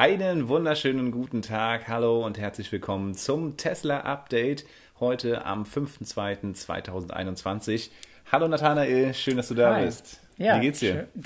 Einen wunderschönen guten Tag, hallo und herzlich willkommen zum Tesla Update heute am 5.2.2021. Hallo Nathanael, schön, dass du da Hi. bist. Ja, Wie geht's dir? schön.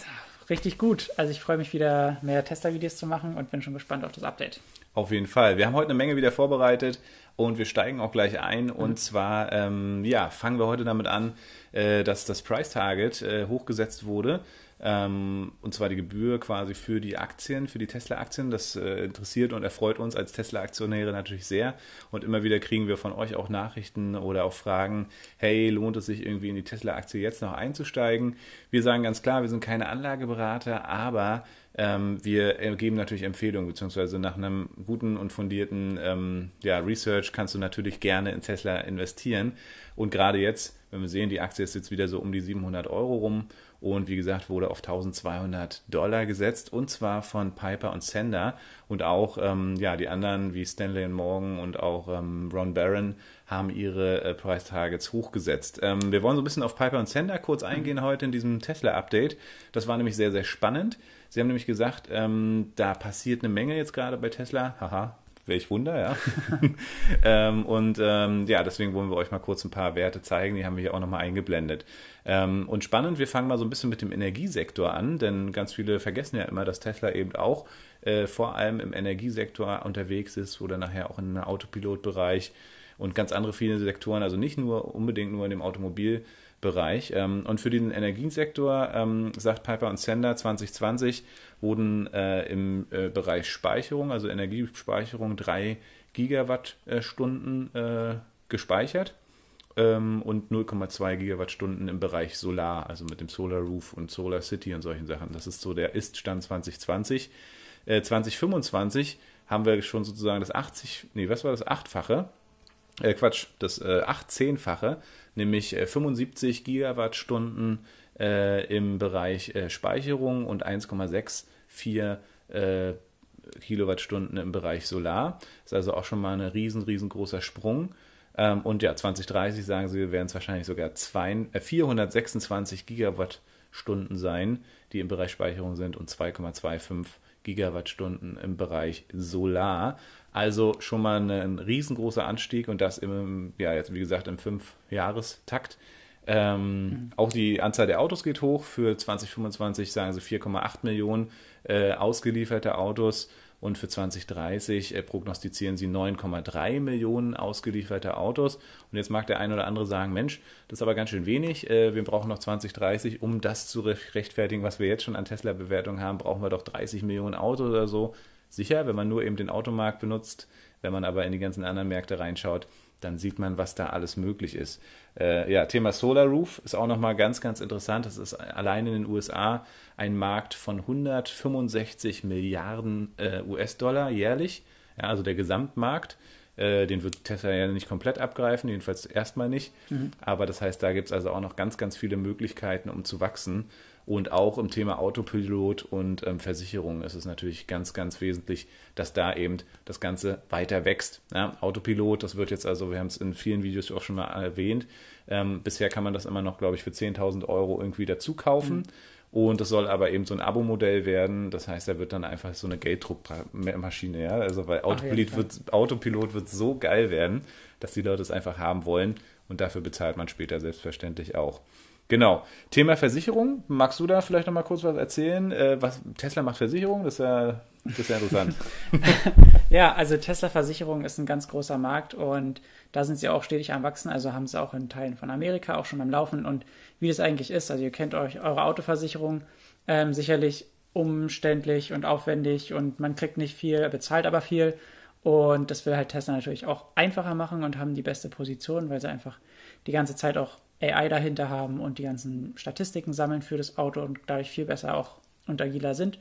Richtig gut. Also ich freue mich wieder mehr Tesla-Videos zu machen und bin schon gespannt auf das Update. Auf jeden Fall. Wir haben heute eine Menge wieder vorbereitet und wir steigen auch gleich ein. Und Mhm. zwar, ähm, ja, fangen wir heute damit an, äh, dass das Price Target äh, hochgesetzt wurde. Ähm, und zwar die Gebühr quasi für die Aktien, für die Tesla-Aktien. Das äh, interessiert und erfreut uns als Tesla-Aktionäre natürlich sehr. Und immer wieder kriegen wir von euch auch Nachrichten oder auch Fragen, hey, lohnt es sich irgendwie in die Tesla-Aktie jetzt noch einzusteigen? Wir sagen ganz klar, wir sind keine Anlageberater, aber ähm, wir geben natürlich Empfehlungen, beziehungsweise nach einem guten und fundierten ähm, ja, Research kannst du natürlich gerne in Tesla investieren. Und gerade jetzt, wenn wir sehen, die Aktie ist jetzt wieder so um die 700 Euro rum und wie gesagt wurde auf 1200 Dollar gesetzt und zwar von Piper und Sender und auch ähm, ja, die anderen wie Stanley Morgan und auch ähm, Ron Barron haben ihre äh, Price Targets hochgesetzt. Ähm, wir wollen so ein bisschen auf Piper und Sender kurz eingehen heute in diesem Tesla-Update. Das war nämlich sehr, sehr spannend. Sie haben nämlich gesagt, ähm, da passiert eine Menge jetzt gerade bei Tesla. Haha, welch Wunder, ja. ähm, und ähm, ja, deswegen wollen wir euch mal kurz ein paar Werte zeigen. Die haben wir hier auch nochmal eingeblendet. Ähm, und spannend, wir fangen mal so ein bisschen mit dem Energiesektor an, denn ganz viele vergessen ja immer, dass Tesla eben auch äh, vor allem im Energiesektor unterwegs ist oder nachher auch im Autopilotbereich und ganz andere viele Sektoren, also nicht nur unbedingt nur in dem Automobilbereich. Ähm, Und für den Energiesektor ähm, sagt Piper und Sender 2020 wurden äh, im äh, Bereich Speicherung, also Energiespeicherung, drei Gigawattstunden äh, gespeichert ähm, und 0,2 Gigawattstunden im Bereich Solar, also mit dem Solar Roof und Solar City und solchen Sachen. Das ist so der Ist-Stand 2020. Äh, 2025 haben wir schon sozusagen das 80, nee, was war das, achtfache äh, Quatsch, das äh, 18-fache, nämlich äh, 75 Gigawattstunden äh, im Bereich äh, Speicherung und 1,64 äh, Kilowattstunden im Bereich Solar. Das ist also auch schon mal ein riesen, riesengroßer Sprung. Ähm, und ja, 2030 sagen sie, werden es wahrscheinlich sogar zwei, äh, 426 Gigawattstunden sein, die im Bereich Speicherung sind und 2,25 Gigawattstunden im Bereich Solar. Also schon mal ein, riesengroßer Anstieg und das im, ja, jetzt wie gesagt im Fünf-Jahrestakt. Ähm, mhm. Auch die Anzahl der Autos geht hoch. Für 2025 sagen sie 4,8 Millionen äh, ausgelieferte Autos und für 2030 äh, prognostizieren sie 9,3 Millionen ausgelieferte Autos. Und jetzt mag der eine oder andere sagen, Mensch, das ist aber ganz schön wenig. Äh, wir brauchen noch 2030, um das zu rechtfertigen, was wir jetzt schon an Tesla-Bewertung haben, brauchen wir doch 30 Millionen Autos oder so. Sicher, wenn man nur eben den Automarkt benutzt, wenn man aber in die ganzen anderen Märkte reinschaut, dann sieht man, was da alles möglich ist. Äh, ja, Thema Solar Roof ist auch nochmal ganz, ganz interessant. Das ist allein in den USA ein Markt von 165 Milliarden äh, US-Dollar jährlich. Ja, also der Gesamtmarkt. Äh, den wird Tesla ja nicht komplett abgreifen, jedenfalls erstmal nicht. Mhm. Aber das heißt, da gibt es also auch noch ganz, ganz viele Möglichkeiten, um zu wachsen. Und auch im Thema Autopilot und ähm, Versicherung ist es natürlich ganz, ganz wesentlich, dass da eben das Ganze weiter wächst. Ja, Autopilot, das wird jetzt also, wir haben es in vielen Videos auch schon mal erwähnt, ähm, bisher kann man das immer noch, glaube ich, für 10.000 Euro irgendwie dazu kaufen. Mhm. Und das soll aber eben so ein Abo-Modell werden. Das heißt, da wird dann einfach so eine Gelddruckmaschine, ja. Also weil Autopilot, Ach, wird, Autopilot wird so geil werden, dass die Leute es einfach haben wollen. Und dafür bezahlt man später selbstverständlich auch. Genau. Thema Versicherung. Magst du da vielleicht noch mal kurz was erzählen? Äh, was, Tesla macht Versicherung, das ist ja, das ist ja interessant. ja, also Tesla Versicherung ist ein ganz großer Markt und da sind sie auch stetig am Wachsen. Also haben sie auch in Teilen von Amerika auch schon am Laufen. Und wie das eigentlich ist, also ihr kennt euch eure Autoversicherung ähm, sicherlich umständlich und aufwendig und man kriegt nicht viel, bezahlt aber viel. Und das will halt Tesla natürlich auch einfacher machen und haben die beste Position, weil sie einfach die ganze Zeit auch AI dahinter haben und die ganzen Statistiken sammeln für das Auto und dadurch viel besser auch und agiler sind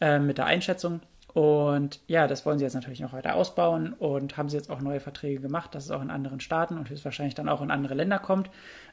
äh, mit der Einschätzung. Und ja, das wollen sie jetzt natürlich noch weiter ausbauen und haben sie jetzt auch neue Verträge gemacht, dass es auch in anderen Staaten und höchstwahrscheinlich dann auch in andere Länder kommt.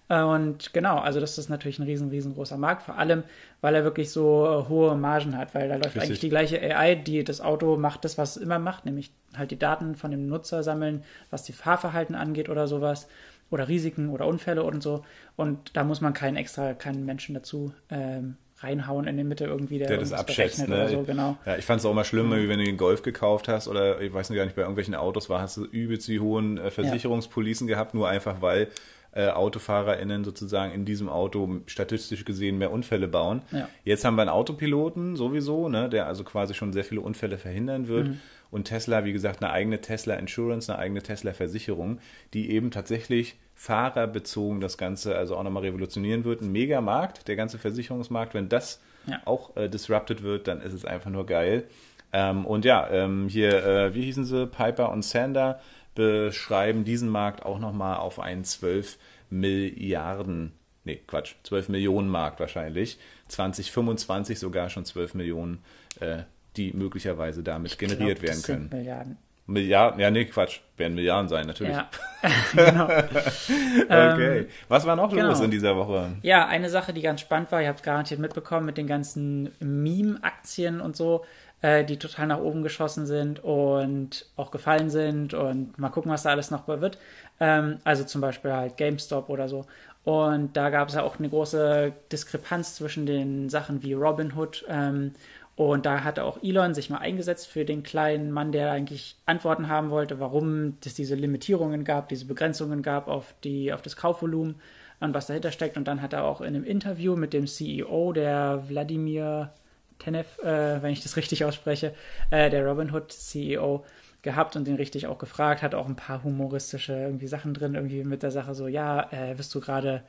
Und genau, also das ist natürlich ein riesen, riesengroßer Markt, vor allem, weil er wirklich so hohe Margen hat, weil da läuft Richtig. eigentlich die gleiche AI, die das Auto macht, das, was es immer macht, nämlich halt die Daten von dem Nutzer sammeln, was die Fahrverhalten angeht oder sowas oder Risiken oder Unfälle und so. Und da muss man keinen extra, keinen Menschen dazu ähm, reinhauen in der Mitte irgendwie, der, der das abschätzt. Ne? So, genau. Ja, ich fand es auch immer schlimm, mhm. wenn du den Golf gekauft hast oder ich weiß nicht gar nicht, bei irgendwelchen Autos war, hast du übelst die hohen äh, Versicherungspolicen ja. gehabt, nur einfach weil äh, AutofahrerInnen sozusagen in diesem Auto statistisch gesehen mehr Unfälle bauen. Ja. Jetzt haben wir einen Autopiloten sowieso, ne, der also quasi schon sehr viele Unfälle verhindern wird. Mhm. Und Tesla, wie gesagt, eine eigene Tesla Insurance, eine eigene Tesla Versicherung, die eben tatsächlich fahrerbezogen das Ganze also auch nochmal revolutionieren wird. Ein Megamarkt, der ganze Versicherungsmarkt, wenn das ja. auch äh, disrupted wird, dann ist es einfach nur geil. Ähm, und ja, ähm, hier, äh, wie hießen sie, Piper und Sander beschreiben diesen Markt auch nochmal auf einen 12 Milliarden, nee, Quatsch, 12 Millionen Markt wahrscheinlich. 2025 sogar schon 12 Millionen, äh, die möglicherweise damit ich generiert glaub, werden können. Milliarden. Milliarden, ja, nee, Quatsch, werden Milliarden sein, natürlich. Ja, genau. okay. Ähm, Was war noch genau. los in dieser Woche? Ja, eine Sache, die ganz spannend war, ihr habt es garantiert mitbekommen mit den ganzen Meme-Aktien und so, äh, die total nach oben geschossen sind und auch gefallen sind und mal gucken, was da alles noch wird. Ähm, also zum Beispiel halt GameStop oder so. Und da gab es ja auch eine große Diskrepanz zwischen den Sachen wie Robinhood ähm, und da hatte auch Elon sich mal eingesetzt für den kleinen Mann, der eigentlich Antworten haben wollte, warum es diese Limitierungen gab, diese Begrenzungen gab auf, die, auf das Kaufvolumen und was dahinter steckt. Und dann hat er auch in einem Interview mit dem CEO, der Wladimir Tenev, äh, wenn ich das richtig ausspreche, äh, der Robinhood CEO, gehabt und den richtig auch gefragt, hat auch ein paar humoristische irgendwie Sachen drin, irgendwie mit der Sache so, ja, äh, bist du gerade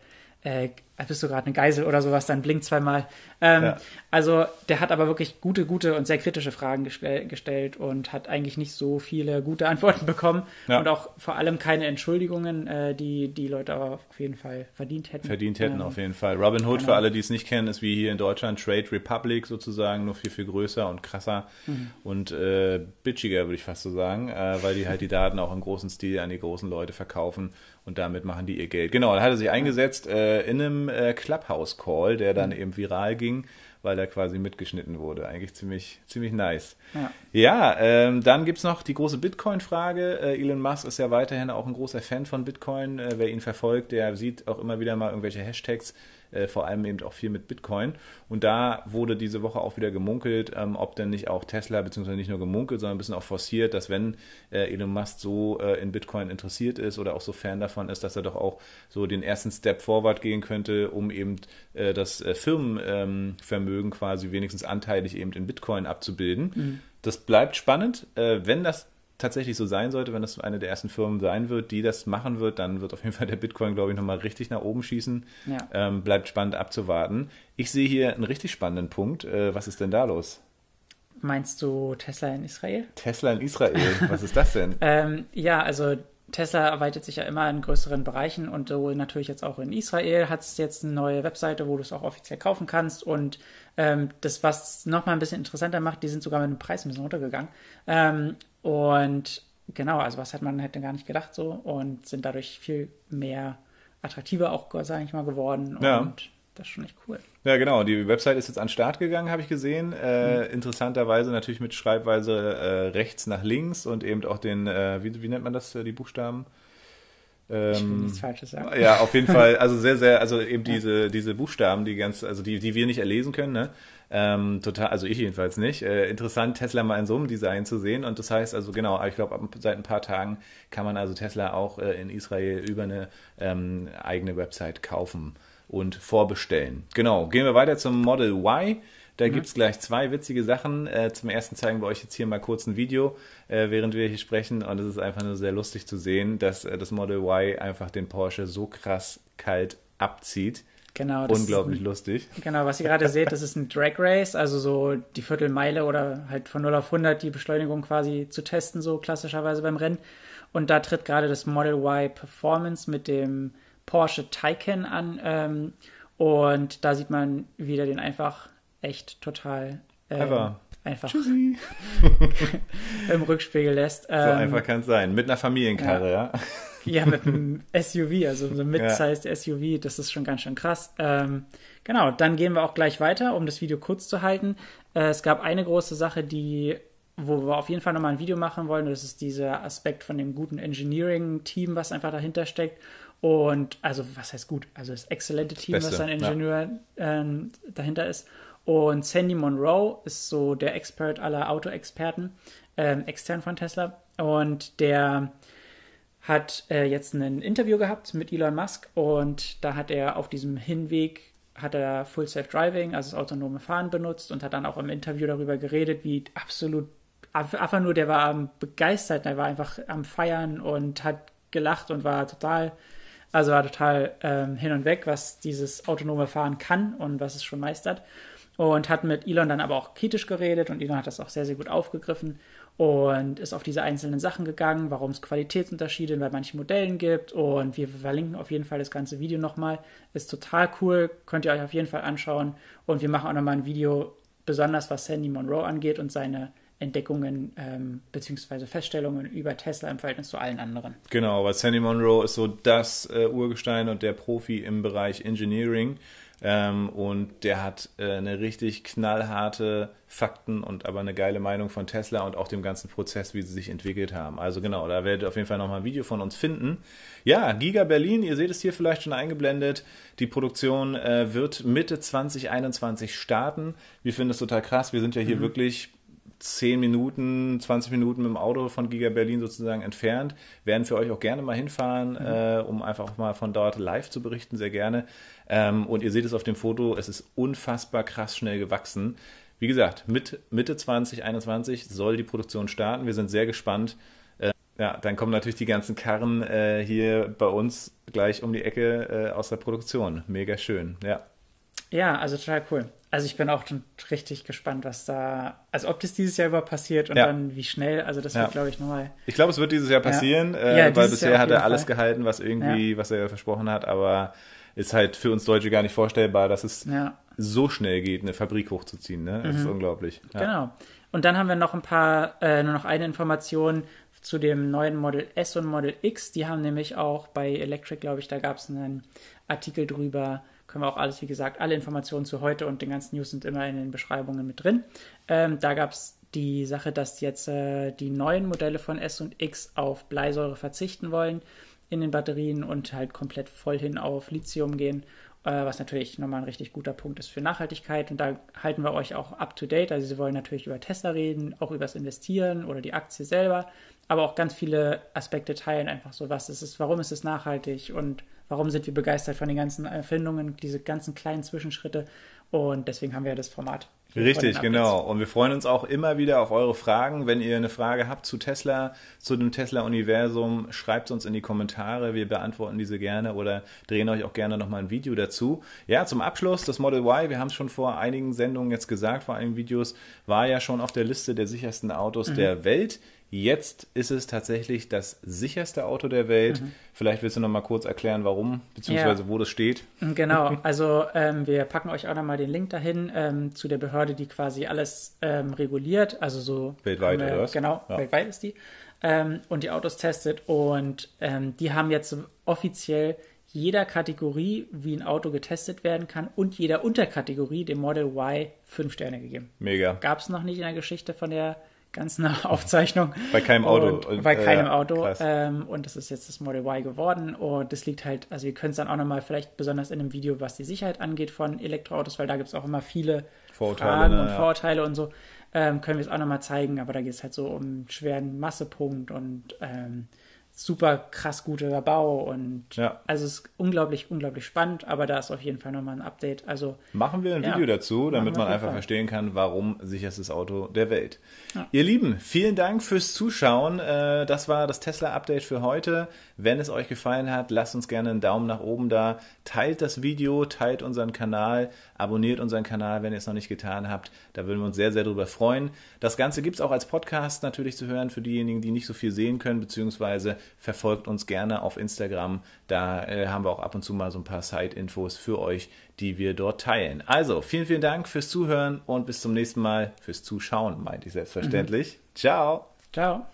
äh, bist du gerade eine Geisel oder sowas, dann blinkt zweimal. Ähm, ja. Also der hat aber wirklich gute, gute und sehr kritische Fragen gestell, gestellt und hat eigentlich nicht so viele gute Antworten bekommen ja. und auch vor allem keine Entschuldigungen, äh, die die Leute aber auf jeden Fall verdient hätten. Verdient hätten ähm, auf jeden Fall. Robin Hood, genau. für alle, die es nicht kennen, ist wie hier in Deutschland Trade Republic sozusagen, nur viel, viel größer und krasser mhm. und äh, bitchiger, würde ich fast so sagen, äh, weil die halt die Daten auch im großen Stil an die großen Leute verkaufen und damit machen die ihr Geld. Genau, da hat er sich eingesetzt äh, in einem äh, Clubhouse-Call, der dann mhm. eben viral ging, weil er quasi mitgeschnitten wurde. Eigentlich ziemlich, ziemlich nice. Ja, ja ähm, dann gibt's noch die große Bitcoin-Frage. Äh, Elon Musk ist ja weiterhin auch ein großer Fan von Bitcoin. Äh, wer ihn verfolgt, der sieht auch immer wieder mal irgendwelche Hashtags äh, vor allem eben auch viel mit Bitcoin. Und da wurde diese Woche auch wieder gemunkelt, ähm, ob denn nicht auch Tesla, beziehungsweise nicht nur gemunkelt, sondern ein bisschen auch forciert, dass wenn äh, Elon Musk so äh, in Bitcoin interessiert ist oder auch so Fan davon ist, dass er doch auch so den ersten Step forward gehen könnte, um eben äh, das äh, Firmenvermögen quasi wenigstens anteilig eben in Bitcoin abzubilden. Mhm. Das bleibt spannend. Äh, wenn das tatsächlich so sein sollte, wenn das eine der ersten Firmen sein wird, die das machen wird, dann wird auf jeden Fall der Bitcoin, glaube ich, nochmal richtig nach oben schießen. Ja. Ähm, bleibt spannend abzuwarten. Ich sehe hier einen richtig spannenden Punkt. Äh, was ist denn da los? Meinst du Tesla in Israel? Tesla in Israel, was ist das denn? ähm, ja, also Tesla erweitert sich ja immer in größeren Bereichen und so natürlich jetzt auch in Israel hat es jetzt eine neue Webseite, wo du es auch offiziell kaufen kannst und ähm, das, was nochmal ein bisschen interessanter macht, die sind sogar mit dem Preis ein bisschen runtergegangen. Ähm, und genau, also was hat man hätte gar nicht gedacht so und sind dadurch viel mehr attraktiver auch, sage ich mal, geworden. Ja. Das ist schon echt cool. Ja, genau. Die Website ist jetzt an den Start gegangen, habe ich gesehen. Äh, mhm. Interessanterweise natürlich mit Schreibweise äh, rechts nach links und eben auch den, äh, wie, wie nennt man das, äh, die Buchstaben? Ähm, ich will ähm, nichts Falsches sagen. Ja, auf jeden Fall. Also sehr, sehr, also eben diese, diese Buchstaben, die ganz, also die, die wir nicht erlesen können, ne? Ähm, total, also ich jedenfalls nicht. Äh, interessant, Tesla mal in so einem Design zu sehen. Und das heißt also, genau, ich glaube, seit ein paar Tagen kann man also Tesla auch äh, in Israel über eine ähm, eigene Website kaufen und vorbestellen. Genau, gehen wir weiter zum Model Y. Da mhm. gibt es gleich zwei witzige Sachen. Äh, zum ersten zeigen wir euch jetzt hier mal kurz ein Video, äh, während wir hier sprechen. Und es ist einfach nur sehr lustig zu sehen, dass äh, das Model Y einfach den Porsche so krass kalt abzieht. Genau. Unglaublich ein, lustig. Genau, was ihr gerade seht, das ist ein Drag Race, also so die Viertelmeile oder halt von 0 auf 100 die Beschleunigung quasi zu testen, so klassischerweise beim Rennen. Und da tritt gerade das Model Y Performance mit dem Porsche Taycan an. Ähm, und da sieht man wieder den einfach echt total ähm, einfach im Rückspiegel lässt. Ähm, so einfach kann es sein. Mit einer Familienkarre, ja. ja. Ja, mit einem SUV, also so ein mid-sized ja. SUV, das ist schon ganz schön krass. Ähm, genau, dann gehen wir auch gleich weiter, um das Video kurz zu halten. Äh, es gab eine große Sache, die, wo wir auf jeden Fall nochmal ein Video machen wollen. Das ist dieser Aspekt von dem guten Engineering-Team, was einfach dahinter steckt. Und also, was heißt gut? Also das exzellente Team, Beste, was ein Ingenieur ja. ähm, dahinter ist. Und Sandy Monroe ist so der Expert aller Autoexperten, ähm, extern von Tesla. Und der hat äh, jetzt ein Interview gehabt mit Elon Musk und da hat er auf diesem Hinweg hat er Full Self Driving, also das autonome Fahren benutzt und hat dann auch im Interview darüber geredet, wie absolut einfach nur, der war am begeistert, der war einfach am Feiern und hat gelacht und war total, also war total ähm, hin und weg, was dieses autonome Fahren kann und was es schon meistert. Und hat mit Elon dann aber auch kritisch geredet und Elon hat das auch sehr, sehr gut aufgegriffen und ist auf diese einzelnen Sachen gegangen, warum es Qualitätsunterschiede bei manchen Modellen gibt. Und wir verlinken auf jeden Fall das ganze Video nochmal. Ist total cool, könnt ihr euch auf jeden Fall anschauen. Und wir machen auch nochmal ein Video, besonders was Sandy Monroe angeht und seine Entdeckungen ähm, bzw. Feststellungen über Tesla im Verhältnis zu allen anderen. Genau, weil Sandy Monroe ist so das äh, Urgestein und der Profi im Bereich Engineering. Ähm, und der hat äh, eine richtig knallharte Fakten und aber eine geile Meinung von Tesla und auch dem ganzen Prozess, wie sie sich entwickelt haben. Also genau, da werdet ihr auf jeden Fall nochmal ein Video von uns finden. Ja, Giga Berlin, ihr seht es hier vielleicht schon eingeblendet. Die Produktion äh, wird Mitte 2021 starten. Wir finden es total krass. Wir sind ja hier mhm. wirklich 10 Minuten, 20 Minuten mit dem Auto von Giga Berlin sozusagen entfernt. Werden für euch auch gerne mal hinfahren, mhm. äh, um einfach mal von dort live zu berichten, sehr gerne. Ähm, und ihr seht es auf dem Foto, es ist unfassbar krass schnell gewachsen. Wie gesagt, mit Mitte 2021 soll die Produktion starten. Wir sind sehr gespannt. Äh, ja, dann kommen natürlich die ganzen Karren äh, hier bei uns gleich um die Ecke äh, aus der Produktion. Mega schön, ja. Ja, also total cool. Also ich bin auch richtig gespannt, was da, also ob das dieses Jahr über passiert und ja. dann wie schnell, also das wird, ja. glaube ich, nochmal. Ich glaube, es wird dieses Jahr passieren, ja. Äh, weil bisher Jahr hat er alles Fall. gehalten, was irgendwie, was er versprochen hat, aber ist halt für uns Deutsche gar nicht vorstellbar, dass es so schnell geht, eine Fabrik hochzuziehen. Ne? Das mhm. ist unglaublich. Genau. Und dann haben wir noch ein paar, äh, nur noch eine Information zu dem neuen Model S und Model X. Die haben nämlich auch bei Electric, glaube ich, da gab es einen Artikel drüber, können wir auch alles, wie gesagt, alle Informationen zu heute und den ganzen News sind immer in den Beschreibungen mit drin. Ähm, da gab es die Sache, dass jetzt äh, die neuen Modelle von S und X auf Bleisäure verzichten wollen in den Batterien und halt komplett voll hin auf Lithium gehen, äh, was natürlich nochmal ein richtig guter Punkt ist für Nachhaltigkeit. Und da halten wir euch auch up to date. Also sie wollen natürlich über Tesla reden, auch über das Investieren oder die Aktie selber, aber auch ganz viele Aspekte teilen, einfach so, was ist es, warum ist es nachhaltig und warum sind wir begeistert von den ganzen Erfindungen, diese ganzen kleinen Zwischenschritte. Und deswegen haben wir das Format. Richtig, genau. Und wir freuen uns auch immer wieder auf eure Fragen. Wenn ihr eine Frage habt zu Tesla, zu dem Tesla-Universum, schreibt es uns in die Kommentare. Wir beantworten diese gerne oder drehen euch auch gerne nochmal ein Video dazu. Ja, zum Abschluss, das Model Y, wir haben es schon vor einigen Sendungen jetzt gesagt, vor einigen Videos, war ja schon auf der Liste der sichersten Autos mhm. der Welt. Jetzt ist es tatsächlich das sicherste Auto der Welt. Mhm. Vielleicht willst du noch mal kurz erklären, warum, beziehungsweise ja. wo das steht. Genau, also ähm, wir packen euch auch noch mal den Link dahin ähm, zu der Behörde, die quasi alles ähm, reguliert. Also so weltweit wir, oder was? Genau, ja. weltweit ist die. Ähm, und die Autos testet. Und ähm, die haben jetzt offiziell jeder Kategorie, wie ein Auto getestet werden kann, und jeder Unterkategorie dem Model Y fünf Sterne gegeben. Mega. Gab es noch nicht in der Geschichte von der ganzen Aufzeichnung. Bei keinem Auto. Und, bei keinem äh, Auto. Ähm, und das ist jetzt das Model Y geworden. Und das liegt halt, also ihr könnt es dann auch nochmal vielleicht besonders in einem Video, was die Sicherheit angeht von Elektroautos, weil da gibt es auch immer viele Vorurteile, Fragen und ja. Vorurteile und so, ähm, können wir es auch nochmal zeigen. Aber da geht es halt so um einen schweren Massepunkt und ähm, super krass guter Bau und ja. also es ist unglaublich, unglaublich spannend, aber da ist auf jeden Fall nochmal ein Update. Also machen wir ein ja, Video dazu, damit man einfach Fall. verstehen kann, warum sicherstes Auto der Welt. Ja. Ihr Lieben, vielen Dank fürs Zuschauen. Äh, das war das Tesla-Update für heute. Wenn es euch gefallen hat, lasst uns gerne einen Daumen nach oben da. Teilt das Video, teilt unseren Kanal, abonniert unseren Kanal, wenn ihr es noch nicht getan habt. Da würden wir uns sehr, sehr drüber freuen. Das Ganze gibt es auch als Podcast natürlich zu hören für diejenigen, die nicht so viel sehen können, beziehungsweise verfolgt uns gerne auf Instagram. Da äh, haben wir auch ab und zu mal so ein paar Side-Infos für euch, die wir dort teilen. Also, vielen, vielen Dank fürs Zuhören und bis zum nächsten Mal fürs Zuschauen, meinte ich selbstverständlich. Mhm. Ciao. Ciao.